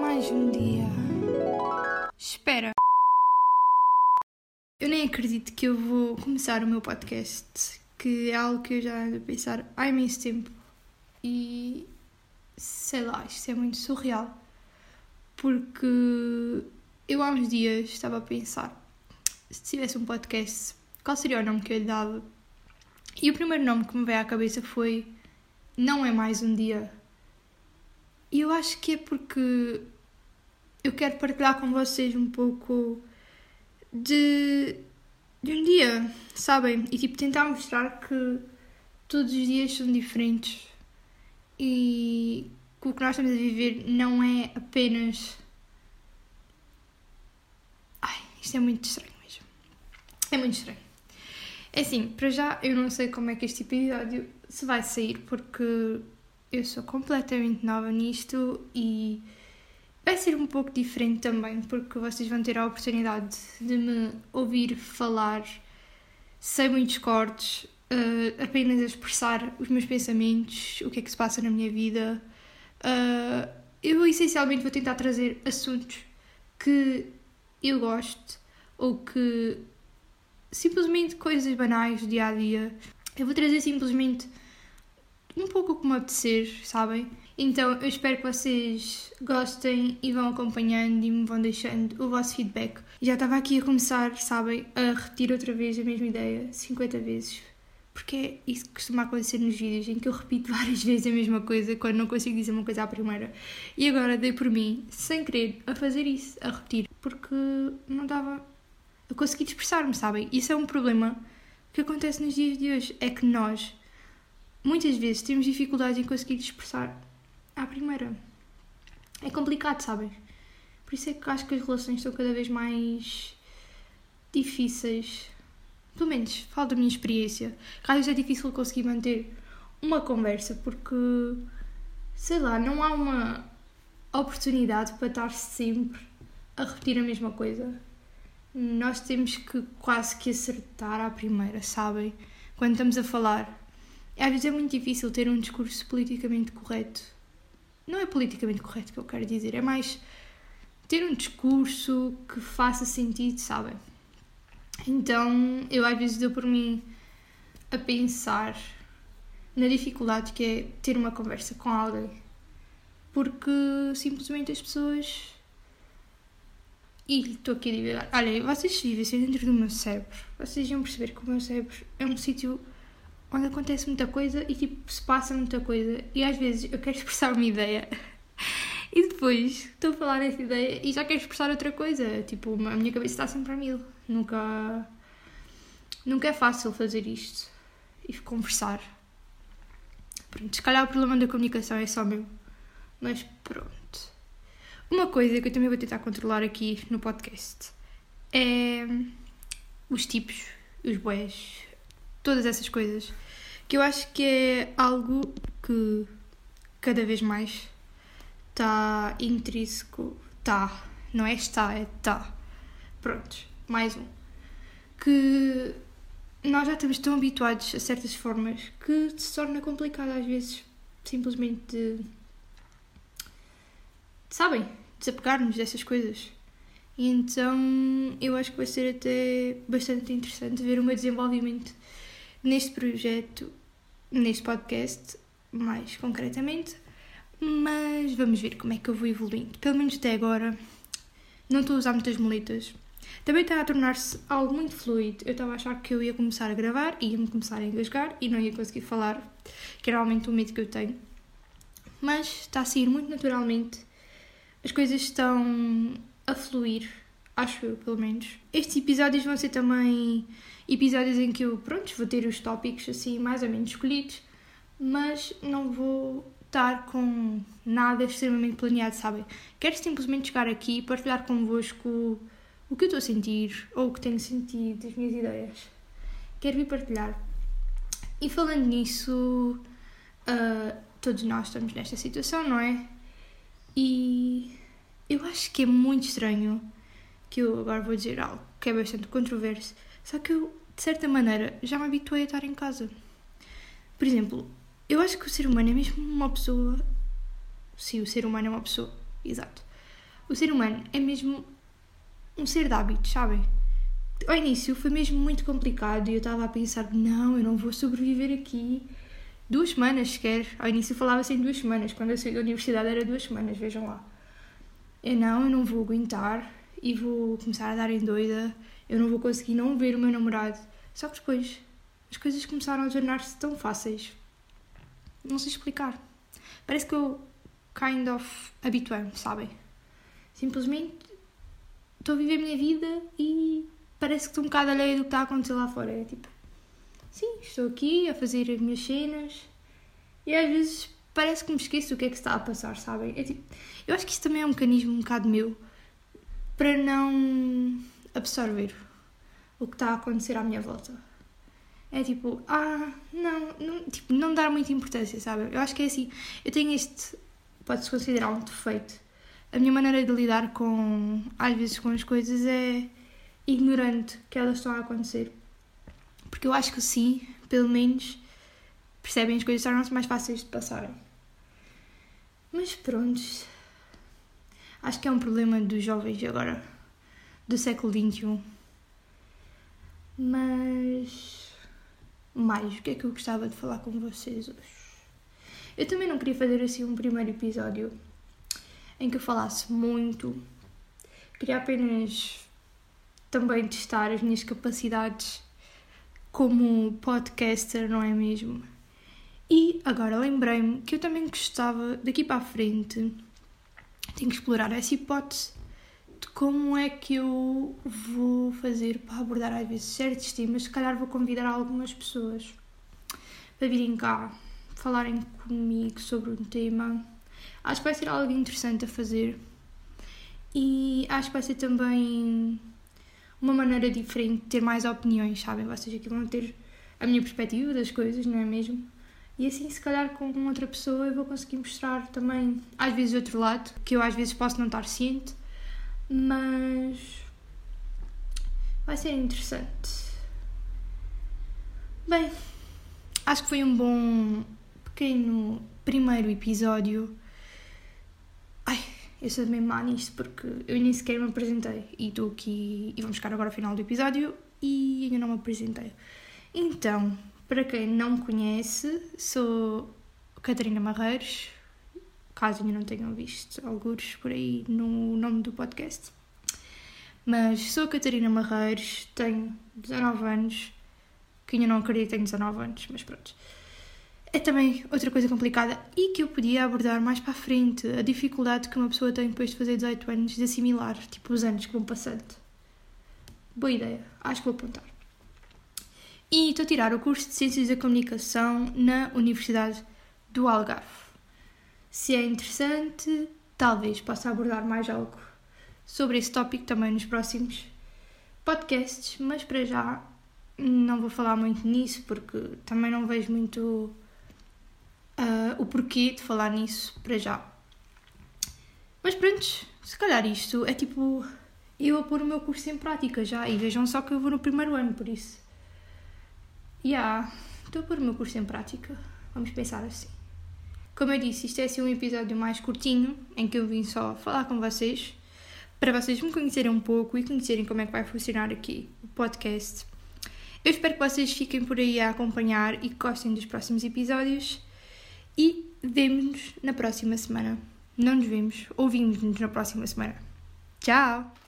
Mais um dia. Espera. Eu nem acredito que eu vou começar o meu podcast, que é algo que eu já ando a pensar há imenso tempo. E sei lá, isto é muito surreal. Porque eu há uns dias estava a pensar se tivesse um podcast, qual seria o nome que eu lhe dava? E o primeiro nome que me veio à cabeça foi Não é mais um dia. E eu acho que é porque eu quero partilhar com vocês um pouco de, de um dia, sabem? E tipo tentar mostrar que todos os dias são diferentes e que o que nós estamos a viver não é apenas. Ai, isto é muito estranho mesmo. É muito estranho. É assim, para já eu não sei como é que este episódio se vai sair porque eu sou completamente nova nisto e vai ser um pouco diferente também porque vocês vão ter a oportunidade de me ouvir falar sem muitos cortes, uh, apenas a expressar os meus pensamentos, o que é que se passa na minha vida. Uh, eu essencialmente vou tentar trazer assuntos que eu gosto ou que simplesmente coisas banais do dia a dia. Eu vou trazer simplesmente um pouco como apetecer, sabem? Então eu espero que vocês gostem e vão acompanhando e me vão deixando o vosso feedback. Já estava aqui a começar, sabem, a repetir outra vez a mesma ideia 50 vezes. Porque é isso que costuma acontecer nos vídeos, em que eu repito várias vezes a mesma coisa quando não consigo dizer uma coisa à primeira. E agora dei por mim, sem querer, a fazer isso, a repetir, porque não dava a conseguir expressar-me, sabem? Isso é um problema que acontece nos dias de hoje. É que nós, muitas vezes, temos dificuldade em conseguir expressar à primeira. É complicado, sabem? Por isso é que acho que as relações estão cada vez mais difíceis. Pelo menos, falo da minha experiência. Às vezes é difícil conseguir manter uma conversa porque, sei lá, não há uma oportunidade para estar sempre a repetir a mesma coisa nós temos que quase que acertar à primeira, sabem? Quando estamos a falar. Às vezes é muito difícil ter um discurso politicamente correto. Não é politicamente correto que eu quero dizer, é mais ter um discurso que faça sentido, sabem? Então eu às vezes dou por mim a pensar na dificuldade que é ter uma conversa com alguém. Porque simplesmente as pessoas e estou aqui a divagar. Olha, vocês se vivessem dentro do meu cérebro, vocês iam perceber que o meu cérebro é um sítio onde acontece muita coisa e tipo se passa muita coisa. E às vezes eu quero expressar uma ideia e depois estou a falar essa ideia e já quero expressar outra coisa. Tipo, a minha cabeça está sempre a mil. Nunca. Nunca é fácil fazer isto e conversar. Pronto, se calhar o problema da comunicação é só meu. Mas pronto. Uma coisa que eu também vou tentar controlar aqui no podcast é os tipos, os boés, todas essas coisas. Que eu acho que é algo que cada vez mais está intrínseco. Está, não é está, é está. Prontos, mais um. Que nós já estamos tão habituados a certas formas que se torna complicado às vezes simplesmente sabem, desapegar-nos dessas coisas. E então eu acho que vai ser até bastante interessante ver o meu desenvolvimento neste projeto, neste podcast, mais concretamente. Mas vamos ver como é que eu vou evoluindo. Pelo menos até agora não estou a usar muitas muletas. Também está a tornar-se algo muito fluido. Eu estava a achar que eu ia começar a gravar, ia-me começar a engasgar e não ia conseguir falar, que era realmente o medo que eu tenho. Mas está a sair muito naturalmente as coisas estão a fluir, acho eu, pelo menos. Estes episódios vão ser também episódios em que eu, pronto, vou ter os tópicos assim mais ou menos escolhidos, mas não vou estar com nada extremamente planeado, sabem? Quero simplesmente chegar aqui e partilhar convosco o que eu estou a sentir ou o que tenho sentido, as minhas ideias. Quero vir partilhar. E falando nisso, uh, todos nós estamos nesta situação, não é? E eu acho que é muito estranho que eu agora vou dizer algo que é bastante controverso, só que eu, de certa maneira, já me habituei a estar em casa. Por exemplo, eu acho que o ser humano é mesmo uma pessoa. Sim, o ser humano é uma pessoa, exato. o ser humano é mesmo um ser de hábitos, sabem? Ao início foi mesmo muito complicado e eu estava a pensar: não, eu não vou sobreviver aqui duas semanas sequer. Ao início falava-se em duas semanas, quando eu saí da universidade era duas semanas, vejam lá. Eu não, eu não vou aguentar e vou começar a dar em doida, eu não vou conseguir não ver o meu namorado. Só que depois as coisas começaram a tornar-se tão fáceis. Não sei explicar. Parece que eu kind of habituei-me, sabem? Simplesmente estou a viver a minha vida e parece que estou um bocado alheia do que está a acontecer lá fora. É tipo, sim, estou aqui a fazer as minhas cenas e às vezes parece que me esqueço o que é que está a passar, sabem? É tipo, eu acho que isso também é um mecanismo um bocado meu para não absorver o que está a acontecer à minha volta. É tipo, ah, não, não, tipo, não dar muita importância, sabe? Eu acho que é assim, eu tenho este, pode-se considerar um defeito. A minha maneira de lidar com, às vezes, com as coisas é ignorante que elas estão a acontecer. Porque eu acho que sim, pelo menos, percebem as coisas tornam-se mais fáceis de passarem. Mas pronto, acho que é um problema dos jovens agora, do século XXI. Mas mais, o que é que eu gostava de falar com vocês hoje? Eu também não queria fazer assim um primeiro episódio em que eu falasse muito. Queria apenas também testar as minhas capacidades como podcaster, não é mesmo? E agora lembrei-me que eu também gostava, daqui para a frente, tenho que explorar essa hipótese de como é que eu vou fazer para abordar às vezes certos temas. Se calhar vou convidar algumas pessoas para virem cá falarem comigo sobre um tema. Acho que vai ser algo interessante a fazer e acho que vai ser também uma maneira diferente de ter mais opiniões, sabem? Vocês aqui vão ter a minha perspectiva das coisas, não é mesmo? E assim, se calhar, com outra pessoa eu vou conseguir mostrar também, às vezes, outro lado, que eu às vezes posso não estar ciente, mas vai ser interessante. Bem, acho que foi um bom pequeno primeiro episódio. Ai, eu sou bem má nisto porque eu nem sequer me apresentei e estou aqui e vamos chegar agora ao final do episódio e ainda não me apresentei. Então, para quem não me conhece, sou Catarina Marreiros, caso ainda não tenham visto alguns por aí no nome do podcast. Mas sou a Catarina Marreiros, tenho 19 anos, que ainda não acredito que tenho 19 anos, mas pronto. É também outra coisa complicada e que eu podia abordar mais para a frente, a dificuldade que uma pessoa tem depois de fazer 18 anos de assimilar, tipo os anos que vão passando. Boa ideia, acho que vou apontar e estou a tirar o curso de Ciências da Comunicação na Universidade do Algarve. Se é interessante, talvez possa abordar mais algo sobre esse tópico também nos próximos podcasts, mas para já não vou falar muito nisso porque também não vejo muito uh, o porquê de falar nisso para já. Mas pronto, se calhar isto é tipo eu a pôr o meu curso em prática já e vejam só que eu vou no primeiro ano, por isso yeah, estou a pôr o meu curso em prática. Vamos pensar assim. Como eu disse, isto é assim um episódio mais curtinho, em que eu vim só falar com vocês, para vocês me conhecerem um pouco e conhecerem como é que vai funcionar aqui o podcast. Eu espero que vocês fiquem por aí a acompanhar e gostem dos próximos episódios. E vemos-nos na próxima semana. Não nos vemos, ouvimos-nos na próxima semana. Tchau!